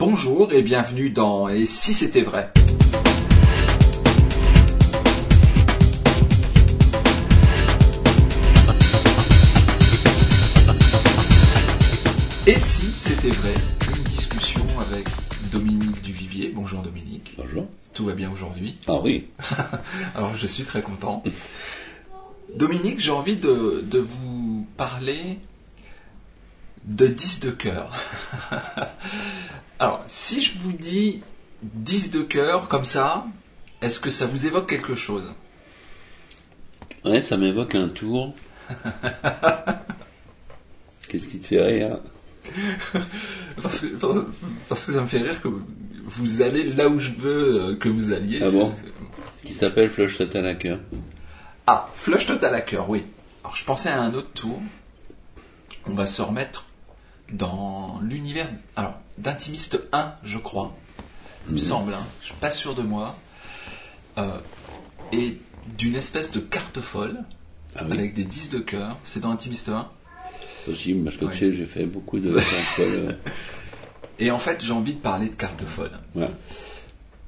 Bonjour et bienvenue dans Et si c'était vrai? Et si c'était vrai? Une discussion avec Dominique Duvivier. Bonjour Dominique. Bonjour. Tout va bien aujourd'hui? Ah oui. Alors je suis très content. Dominique, j'ai envie de, de vous parler de 10 de cœur. Alors, si je vous dis 10 de cœur comme ça, est-ce que ça vous évoque quelque chose? Ouais, ça m'évoque un tour. Qu'est-ce qui te fait rire? Parce que, parce que ça me fait rire que vous allez là où je veux euh, que vous alliez. Ah bon? Qui s'appelle Flush Total Hacker. Ah, Flush Total Hacker, oui. Alors je pensais à un autre tour. On va se remettre dans l'univers alors d'Intimiste 1, je crois. Il me semble, hein. je suis pas sûr de moi. Euh, et d'une espèce de carte folle Ah oui, avec des 10 de cœur. C'est dans Intimiste 1. possible, parce que Ouais. tu sais, j'ai fait beaucoup de contrôles. Et en fait, j'ai envie de parler de carte folle.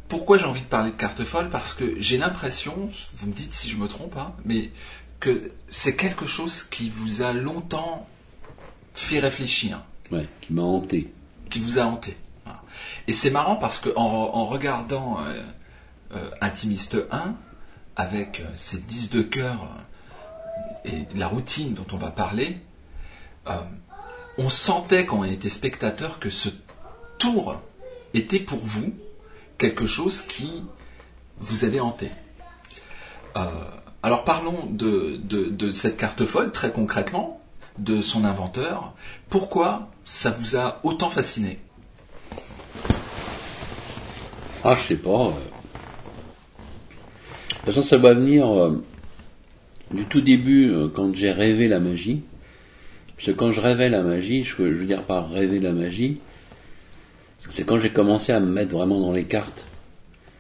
Pourquoi j'ai envie de parler de carte folle Parce que j'ai l'impression, vous me dites si je me trompe, hein, mais que c'est quelque chose qui vous a longtemps fait réfléchir. Ouais, qui m'a hanté. Qui vous a hanté. Et c'est marrant parce que en, regardant euh, euh, Intimiste 1, avec euh, ces 10 de cœur et la routine dont on va parler, on sentait quand on était spectateur que ce tour était pour vous quelque chose qui vous avait hanté. Alors parlons de cette carte folle très concrètement, de son inventeur. Pourquoi ça vous a autant fasciné Ah, je sais pas. euh. De toute façon, ça va venir euh, du tout début, euh, quand j'ai rêvé la magie. Parce que quand je rêvais la magie, je, veux- je veux dire par rêver la magie, c'est quand j'ai commencé à me mettre vraiment dans les cartes.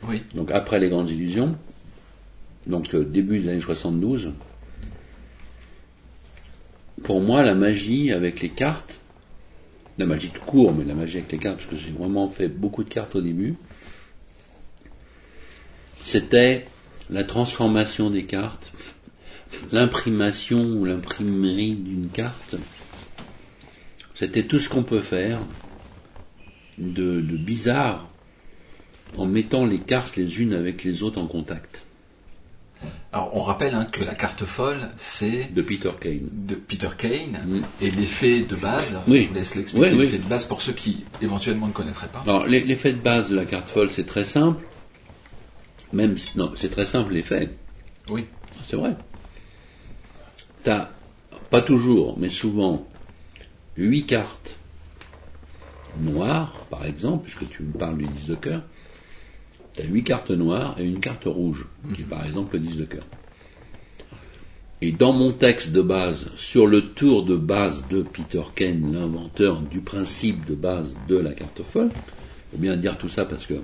Oui. donc après les grandes illusions, donc euh, début des années 72, pour moi, la magie avec les cartes, la magie tout court, mais la magie avec les cartes, parce que j'ai vraiment fait beaucoup de cartes au début, c'était la transformation des cartes, l'imprimation ou l'imprimerie d'une carte. C'était tout ce qu'on peut faire de, de bizarre en mettant les cartes les unes avec les autres en contact. Alors on rappelle hein, que la carte folle, c'est De Peter Kane. de Peter Kane Mm. et l'effet de base. Oui. Je vous laisse l'expliquer. Oui, oui. l'effet de base pour ceux qui éventuellement ne connaîtraient pas. Alors, l'e- l'effet de base de la carte folle, c'est très simple. Même si, non, c'est très simple l'effet. Oui. C'est vrai. T'as, pas toujours, mais souvent, huit cartes noires, par exemple, puisque tu me parles du 10 de cœur. T'as huit cartes noires et une carte rouge, qui est par exemple le 10 de cœur. Et dans mon texte de base, sur le tour de base de Peter Kane, l'inventeur du principe de base de la carte folle, faut bien dire tout ça parce que,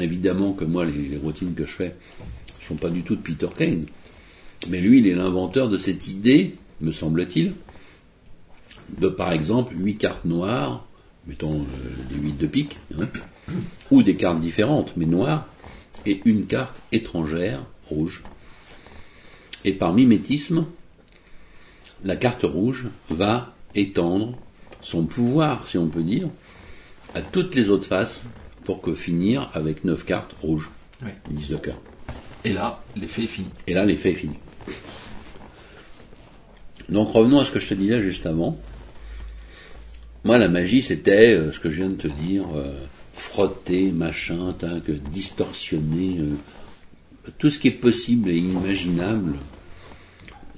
évidemment que moi, les, routines que je fais ne sont pas du tout de Peter Kane. Mais lui, il est l'inventeur de cette idée, me semble-t-il, de par exemple huit cartes noires, mettons euh, des huit de pique, hein, ou des cartes différentes, mais noires, et une carte étrangère, rouge. Et par mimétisme, la carte rouge va étendre son pouvoir, si on peut dire, à toutes les autres faces pour que finir avec neuf cartes rouges, Oui. 10 de cœur. Et là, l'effet est fini. Et là, l'effet est fini. Donc revenons à ce que je te disais juste avant. Moi, la magie, c'était euh, ce que je viens de te dire, euh, frotter, machin, tac, distorsionner, euh, tout ce qui est possible et imaginable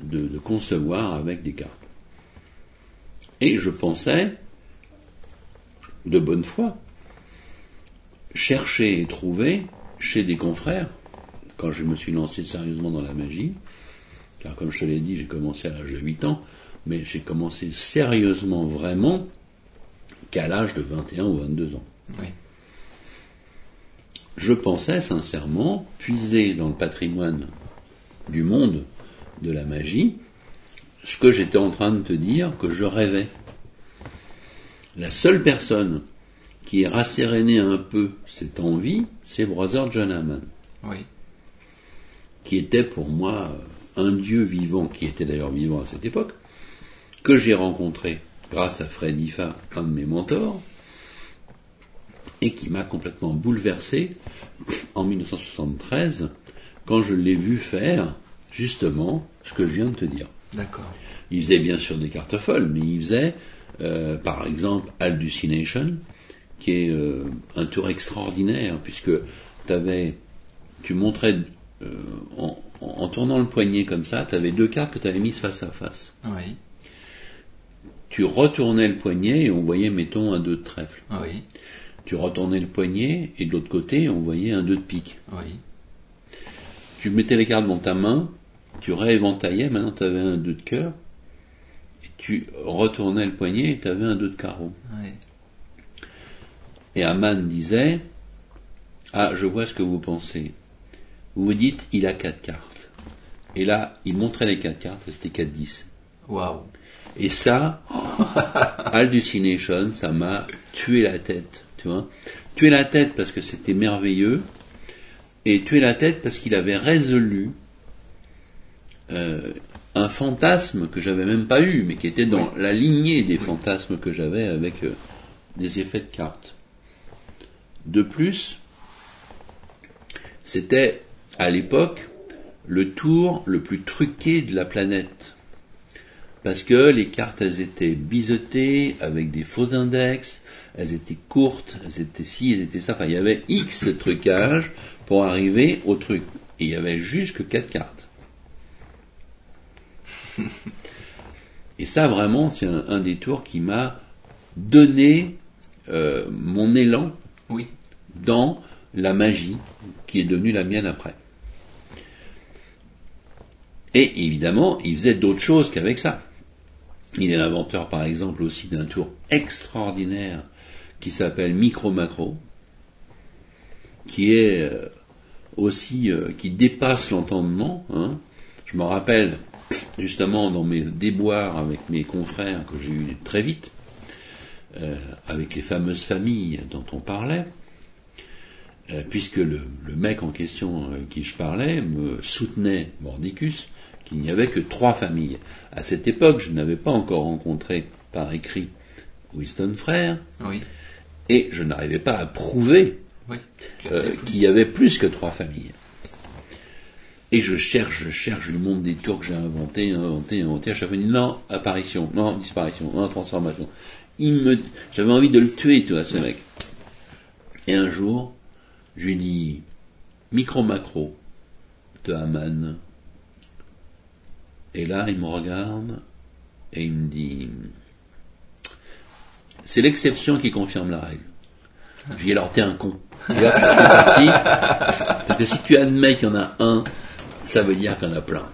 de, concevoir avec des cartes. Et je pensais, de bonne foi, chercher et trouver chez des confrères, quand je me suis lancé sérieusement dans la magie, car comme je te l'ai dit, j'ai commencé à l'âge de 8 ans, mais j'ai commencé sérieusement vraiment qu'à l'âge de 21 ou 22 ans. Je pensais sincèrement puiser dans le patrimoine du monde de la magie ce que j'étais en train de te dire que je rêvais. La seule personne qui a rasséréné un peu cette envie, c'est Brother John Hammond, Oui. qui était pour moi un dieu vivant, qui était d'ailleurs vivant à cette époque, que j'ai rencontré grâce à Fred Ifa, un de mes mentors, et qui m'a complètement bouleversé en 1973 quand je l'ai vu faire justement ce que je viens de te dire. D'accord. Il faisait bien sûr des cartes folles, mais il faisait euh, par exemple Hallucination, qui est euh, un tour extraordinaire, puisque t'avais, tu montrais euh, en, en- tournant le poignet comme ça, tu avais deux cartes que tu avais mises face à face. Oui. Tu retournais le poignet et on voyait, mettons, un 2 de trèfle. Oui. Tu retournais le poignet et de l'autre côté, on voyait un 2 de pique. Oui. Tu mettais les cartes dans ta main, tu rééventaillais, maintenant tu avais un 2 de cœur, et tu retournais le poignet et tu avais un 2 de carreau. Oui. Et Aman disait Ah, je vois ce que vous pensez. Vous vous dites, il a quatre cartes. Et là, il montrait les quatre cartes, et c'était 4-10. Waouh. Et ça, Hallucination, ça m'a tué la tête, tu vois. Tué la tête parce que c'était merveilleux, et tué la tête parce qu'il avait résolu euh, un fantasme que j'avais même pas eu, mais qui était dans la lignée des fantasmes que j'avais avec euh, des effets de cartes. De plus, c'était à l'époque le tour le plus truqué de la planète. Parce que les cartes, elles étaient biseutées avec des faux index, elles étaient courtes, elles étaient ci, elles étaient ça. Enfin, il y avait X trucages pour arriver au truc. Et il y avait juste que quatre cartes. Et ça, vraiment, c'est un, un des tours qui m'a donné euh, mon élan Oui. dans la magie qui est devenue la mienne après. Et évidemment, il faisait d'autres choses qu'avec ça. Il est l'inventeur, par exemple, aussi d'un tour extraordinaire qui s'appelle Micro Macro, qui est euh, aussi euh, qui dépasse l'entendement. hein. Je me rappelle justement dans mes déboires avec mes confrères que j'ai eu très vite, euh, avec les fameuses familles dont on parlait, puisque le, mec en question qui je parlais me soutenait, Mordicus, qu'il n'y avait que trois familles. À cette époque, je n'avais pas encore rencontré par écrit Winston Frère, Oui. Et je n'arrivais pas à prouver Oui. euh, qu'il y avait plus que trois familles. Et je cherche, je cherche, lui montre des tours que j'ai inventés, inventés, inventés. À chaque fois, il dit non, apparition, non, disparition, non, transformation. Il me, j'avais envie de le tuer, tu vois, ce mec. Et un jour, je lui dis, micro-macro de Haman. Et là, il me regarde et il me dit, c'est l'exception qui confirme la règle. Je dis, alors t'es un con. Et là, je suis parti. Parce que si tu admets qu'il y en a un, ça veut dire qu'il y en a plein.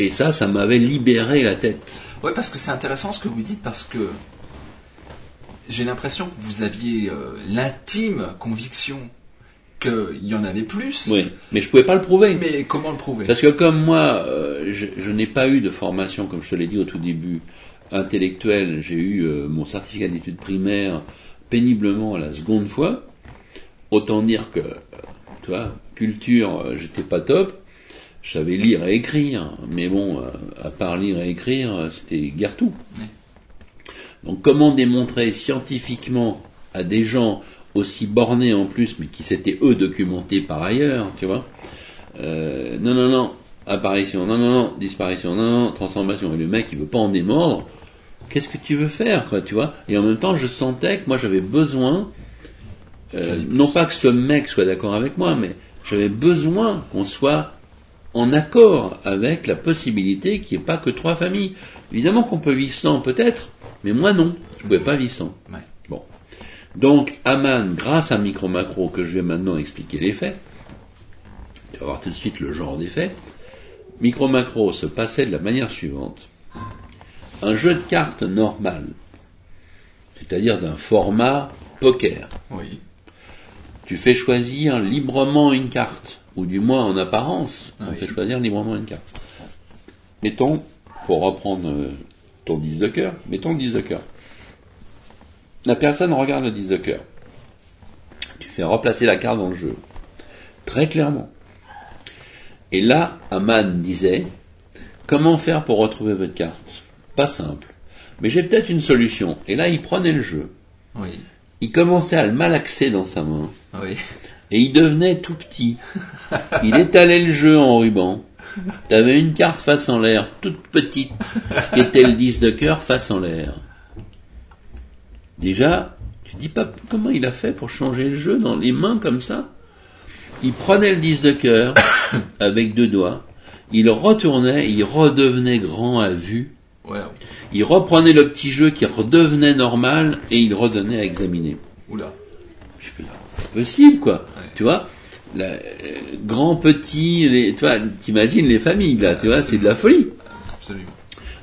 Et ça, ça m'avait libéré la tête. Oui, parce que c'est intéressant ce que vous dites, parce que j'ai l'impression que vous aviez euh, l'intime conviction qu'il y en avait plus. Oui, mais je pouvais pas le prouver. Mais comment le prouver? Parce que comme moi, euh, je, je n'ai pas eu de formation, comme je te l'ai dit au tout début, intellectuelle. J'ai eu euh, mon certificat d'études primaires péniblement à la seconde fois. Autant dire que, euh, tu vois, culture, euh, j'étais pas top. Je savais lire et écrire, mais bon, à part lire et écrire, c'était guère tout. Donc comment démontrer scientifiquement à des gens aussi bornés en plus, mais qui s'étaient eux documentés par ailleurs, tu vois euh, Non, non, non, apparition, non, non, non, disparition, non, non, transformation. Et le mec, il veut pas en démordre. Qu'est-ce que tu veux faire, quoi, tu vois Et en même temps, je sentais que moi, j'avais besoin, euh, non pas que ce mec soit d'accord avec moi, mais j'avais besoin qu'on soit en accord avec la possibilité qu'il n'y ait pas que trois familles. Évidemment qu'on peut vivre sans, peut-être, mais moi non, je ne pouvais pas vivre sans. Ouais. Bon. Donc, Aman, grâce à Micro Macro, que je vais maintenant expliquer les faits, tu vas voir tout de suite le genre des faits, Micro Macro se passait de la manière suivante. Un jeu de cartes normal, c'est-à-dire d'un format poker. Oui. Tu fais choisir librement une carte, ou du moins en apparence, on Oui. fait choisir librement une carte. Mettons, pour reprendre euh, ton 10 de cœur, mettons le 10 de cœur. la personne regarde le 10 de cœur. Tu fais replacer la carte dans le jeu. Très clairement. Et là, Aman disait, comment faire pour retrouver votre carte? Pas simple. Mais j'ai peut-être une solution. Et là, il prenait le jeu. Oui. Il commençait à le malaxer dans sa main. Oui. Et il devenait tout petit. Il étalait le jeu en ruban. T'avais une carte face en l'air, toute petite, qui était le 10 de cœur face en l'air. Déjà, tu dis pas comment il a fait pour changer le jeu dans les mains comme ça. Il prenait le 10 de cœur avec deux doigts, il retournait, il redevenait grand à vue, Ouais. il reprenait le petit jeu qui redevenait normal et il redonnait à examiner. Oula. Je fais, c'est possible, quoi. Ouais. Tu vois, la- euh, grand, petit, les, tu vois, t'imagines les familles, là, tu vois, c'est de la folie. Absolument.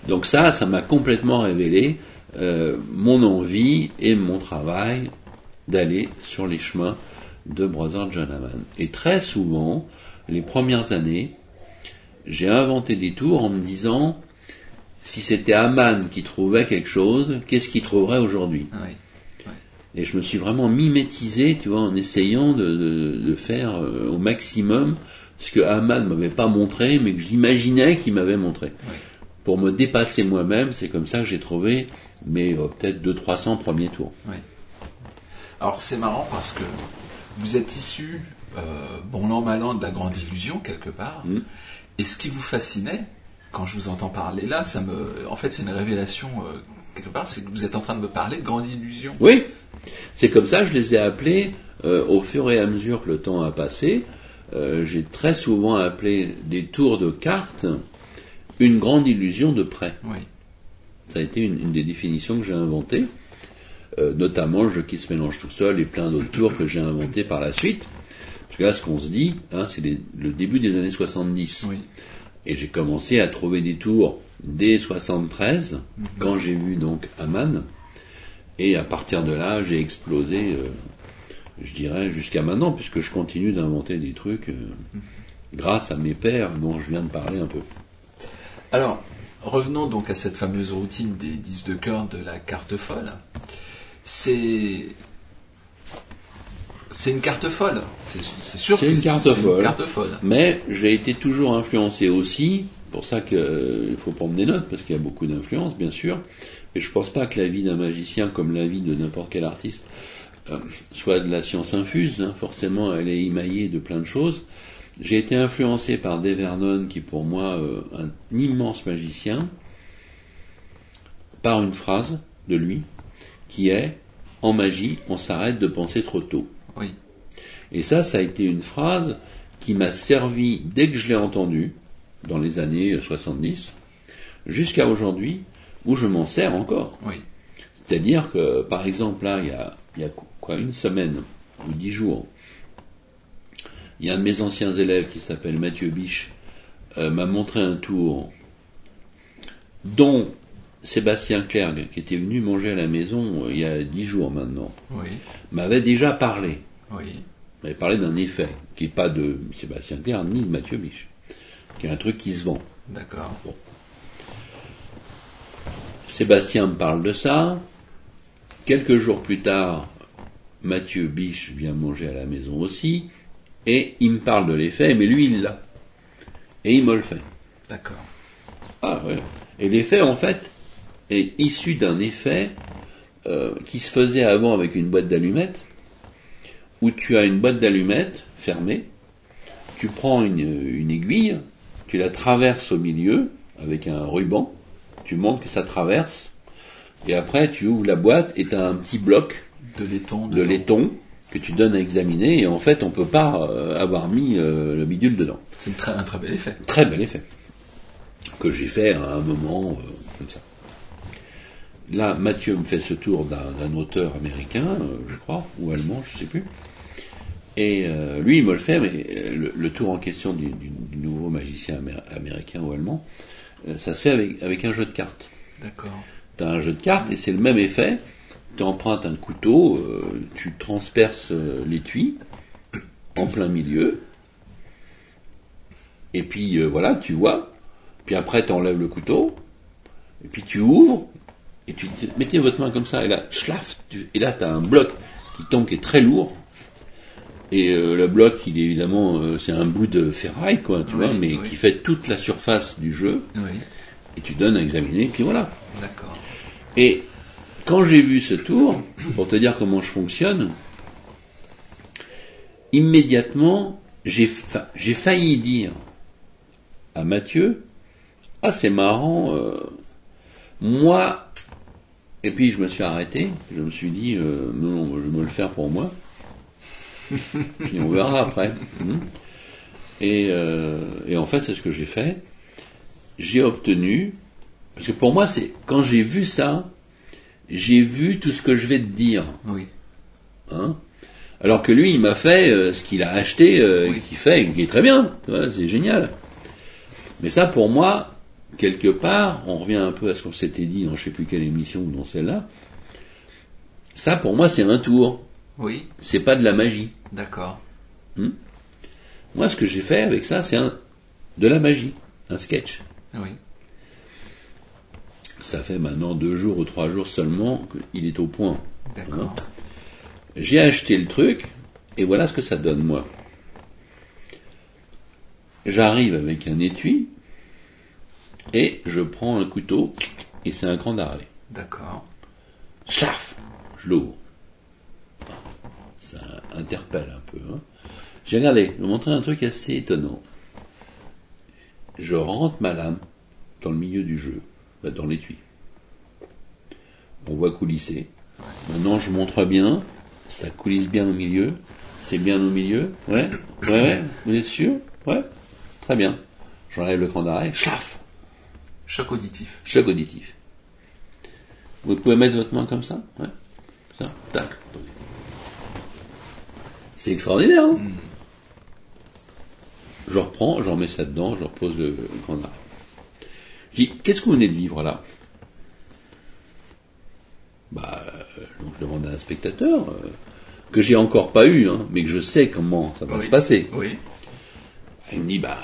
Donc ça, ça m'a complètement révélé euh, mon envie et mon travail d'aller sur les chemins de Brother John Hammond. Et très souvent, les premières années, j'ai inventé des tours en me disant, si c'était Haman qui trouvait quelque chose, qu'est-ce qu'il trouverait aujourd'hui Oui. et je me suis vraiment mimétisé, tu vois, en essayant de, de- de faire euh, au maximum ce que Ahmad m'avait pas montré, mais que j'imaginais qu'il m'avait montré. Ouais. Pour me dépasser moi-même, c'est comme ça que j'ai trouvé mes euh, peut-être 200-300 premiers tours. Alors c'est marrant parce que vous êtes issu, euh, bon l'an mal an, de la grande illusion quelque part. Mm. Et ce qui vous fascinait, quand je vous entends parler là, ça me, en fait c'est une révélation euh, quelque part, c'est que vous êtes en train de me parler de grande illusion. Oui, c'est comme ça je les ai appelés euh, au fur et à mesure que le temps a passé. euh, j'ai très souvent appelé des tours de cartes une grande illusion de près. Oui. Ça a été une, une des définitions que j'ai inventées, notamment le jeu qui se mélange tout seul et plein d'autres tours que j'ai inventés par la suite. Parce que là, ce qu'on se dit, hein, c'est les- le début des années 70. Oui. Et j'ai commencé à trouver des tours dès 73, quand j'ai vu donc Aman. Et à partir de là, j'ai explosé, euh, je dirais, jusqu'à maintenant, puisque je continue d'inventer des trucs euh, grâce à mes pères dont je viens de parler un peu. Alors, revenons donc à cette fameuse routine des 10 de cœur de la carte folle. C'est. C'est une carte folle. C'est sûr C'est que une carte c'est folle. une carte folle. Mais j'ai été toujours influencé aussi, pour ça qu'il faut prendre des notes, parce qu'il y a beaucoup d'influence, bien sûr. Et je pense pas que la vie d'un magicien, comme la vie de n'importe quel artiste, euh, soit de la science infuse. hein. Forcément, elle est émaillée de plein de choses. J'ai été influencé par Dave Vernon, qui est pour moi euh, un immense magicien, par une phrase de lui, qui est En magie, on s'arrête de penser trop tôt. Oui. Et ça, ça a été une phrase qui m'a servi dès que je l'ai entendue, dans les années 70, jusqu'à aujourd'hui, où je m'en sers encore. Oui. C'est-à-dire que, par exemple, là, il y a, il y a quoi, une semaine ou dix jours, il y a un de mes anciens élèves qui s'appelle Mathieu Biche, euh, m'a montré un tour dont Sébastien Clergue, qui était venu manger à la maison euh, il y a dix jours maintenant, Oui. m'avait déjà parlé. Oui. On avait parlé d'un effet, qui n'est pas de Sébastien Clerc ni de Mathieu Biche, qui est un truc qui se vend. D'accord. Sébastien me parle de ça. Quelques jours plus tard, Mathieu Biche vient manger à la maison aussi, et il me parle de l'effet, mais lui il l'a. Et il me le fait. D'accord. Ah ouais. Et l'effet en fait est issu d'un effet euh, qui se faisait avant avec une boîte d'allumettes, où tu as une boîte d'allumettes fermée, tu prends une, une aiguille, tu la traverses au milieu avec un ruban, tu montres que ça traverse, et après tu ouvres la boîte et tu as un petit bloc De laiton. de laiton que tu donnes à examiner, et en fait on peut pas euh, avoir mis euh, le bidule dedans. C'est un très bel effet. Très bel effet. Que j'ai fait à un moment comme ça. Là, Mathieu me fait ce tour d'un auteur américain, euh, je crois, ou allemand, je sais plus. Et euh, lui, il me le fait, mais euh, le, le tour en question du, du- du nouveau magicien amé- américain ou allemand, euh, ça se fait avec, avec un jeu de cartes. D'accord. Tu as un jeu de cartes et c'est le même effet. Tu empruntes un couteau, euh, tu transperces l'étui en plein milieu. Et puis voilà, tu vois. Puis après, tu enlèves le couteau. Et puis tu ouvres. Et tu mettez votre main comme ça, et là, schlaf, tu- et là, tu as un bloc qui tombe, qui est très lourd. Et euh, le bloc, il est évidemment, euh, c'est un bout de ferraille, quoi, tu Oui, vois, mais oui. qui fait toute la surface du jeu, Oui, et tu donnes à examiner, puis voilà. d'accord. Et quand j'ai vu ce tour, pour te dire comment je fonctionne, immédiatement, j'ai fa- j'ai failli dire à Mathieu, ah c'est marrant, euh, moi, et puis je me suis arrêté, je me suis dit, euh, non, je vais me le faire pour moi, puis on verra après. Et, euh, et en fait, c'est ce que j'ai fait. J'ai obtenu, parce que pour moi, c'est quand j'ai vu ça, j'ai vu tout ce que je vais te dire. Oui, Hein Alors que lui, il m'a fait euh, ce qu'il a acheté, Oui. et qu'il fait, et qui est très bien. C'est génial. Mais ça, pour moi, quelque part, on revient un peu à ce qu'on s'était dit dans je sais plus quelle émission ou dans celle-là. Ça, pour moi, c'est un tour. oui, C'est pas de la magie. d'accord. Moi, ce que j'ai fait avec ça, c'est de la magie, un sketch. Oui, Ça fait maintenant deux jours ou trois jours seulement qu'il est au point. d'accord. J'ai acheté le truc, et voilà ce que ça donne, moi. J'arrive avec un étui, et je prends un couteau, et c'est un cran d'arrêt. D'accord. Schlaf Je l'ouvre. Ça interpelle un peu. Hein. J'ai regardé, je vais vous montrer un truc assez étonnant. Je rentre ma lame dans le milieu du jeu, bah, dans l'étui. On voit coulisser. Maintenant, je montre bien. Ça coulisse bien au milieu. C'est bien au milieu. Ouais, ouais, ouais. Vous êtes sûr? Ouais. Très bien. J'enlève le cran d'arrêt. Schlaf Choc auditif. Choc auditif. Vous pouvez mettre votre main comme ça Ouais. Ça, tac. C'est extraordinaire, hein Je reprends, je remets ça dedans, je repose le, le grand arrêt. Je dis, qu'est-ce que vous venez de vivre là? Bah, euh, donc je demande à un spectateur, euh, que j'ai encore pas eu, hein, mais que je sais comment ça va Oui. se passer. Oui, Il me dit, bah,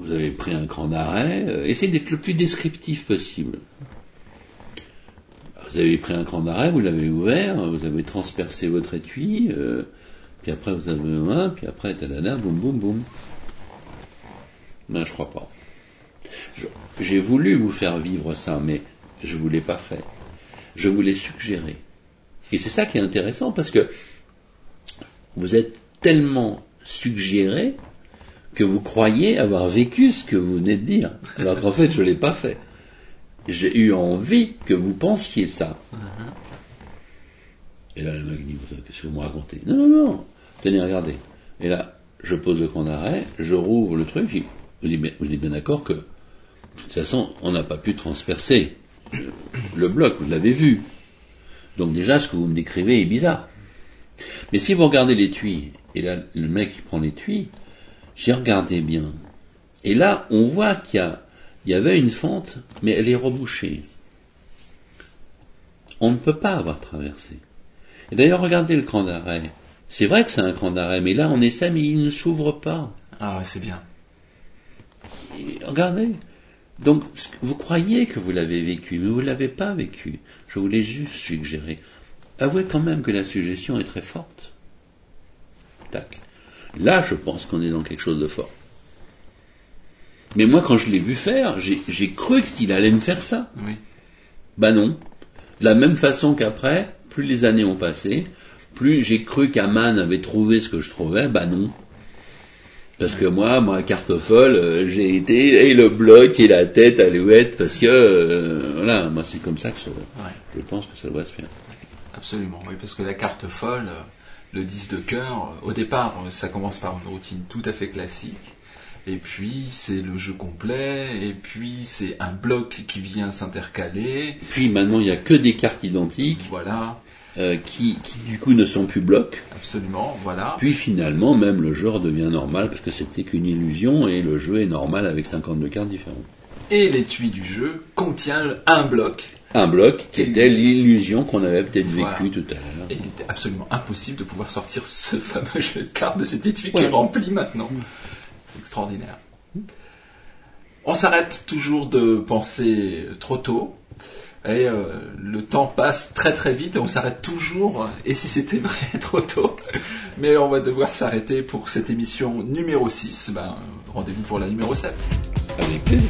vous avez pris un cran d'arrêt, euh, essayez d'être le plus descriptif possible. Vous avez pris un cran d'arrêt, vous l'avez ouvert, vous avez transpercé votre étui, euh, puis après vous avez un, puis après, tadada, boum, boum, boum. Non, je crois pas. J'ai voulu vous faire vivre ça, mais je vous l'ai pas fait. Je vous l'ai suggéré. Et c'est ça qui est intéressant, parce que vous êtes tellement suggéré que vous croyez avoir vécu ce que vous venez de dire, alors qu'en fait je ne l'ai pas fait. J'ai eu envie que vous pensiez ça. Et là, le mec dit, qu'est-ce que vous me racontez? Non, non, non, tenez, regardez. Et là, je pose le camp d'arrêt, je rouvre le truc, je dis, vous êtes bien, d'accord que, de toute façon, on n'a pas pu transpercer le bloc, vous l'avez vu. Donc déjà, ce que vous me décrivez est bizarre. Mais si vous regardez l'étui, et là, le mec qui prend l'étui, j'ai regardé bien. Et là, on voit qu'il y, y avait une fente, mais elle est rebouchée. On ne peut pas avoir traversé. Et d'ailleurs, regardez le cran d'arrêt. C'est vrai que c'est un cran d'arrêt, mais là, on essaie, mais il ne s'ouvre pas. ah, c'est bien. Et regardez. Donc, vous croyez que vous l'avez vécu, mais vous ne l'avez pas vécu. Je vous l'ai juste suggéré. Avouez quand même que la suggestion est très forte. Tac. Là, je pense qu'on est dans quelque chose de fort. Mais moi, quand je l'ai vu faire, j'ai cru qu'il allait me faire ça. Oui, Bah non. De la même façon qu'après, plus les années ont passé, plus j'ai cru qu'Aman avait trouvé ce que je trouvais, bah non. Parce que moi, moi, carte folle, euh, j'ai été, et le bloc, et la tête à l'ouette, parce que, euh, voilà, moi c'est comme ça que ça, ouais, je pense que ça doit se faire. absolument. Oui, parce que la carte folle, euh, le 10 de cœur, au départ, euh, ça commence par une routine tout à fait classique. Et puis, c'est le jeu complet. Et puis, c'est un bloc qui vient s'intercaler. Puis maintenant, il n'y a que des cartes identiques, Voilà, euh, qui, qui du coup ne sont plus blocs. absolument, voilà. Puis finalement, même le jeu redevient normal, parce que c'était qu'une illusion, et le jeu est normal avec 52 cartes différentes. Et l'étui du jeu contient un bloc. Un bloc qui était l'illusion qu'on avait peut-être vécue Voilà. tout à l'heure. Et il était absolument impossible de pouvoir sortir ce fameux jeu de cartes de cet étui qui est rempli maintenant. C'est extraordinaire. On s'arrête toujours de penser trop tôt. Et euh, le temps passe très très vite et on s'arrête toujours. Et si c'était vrai, trop tôt. Mais on va devoir s'arrêter pour cette émission numéro 6. Ben, rendez-vous pour la numéro 7. Avec plaisir.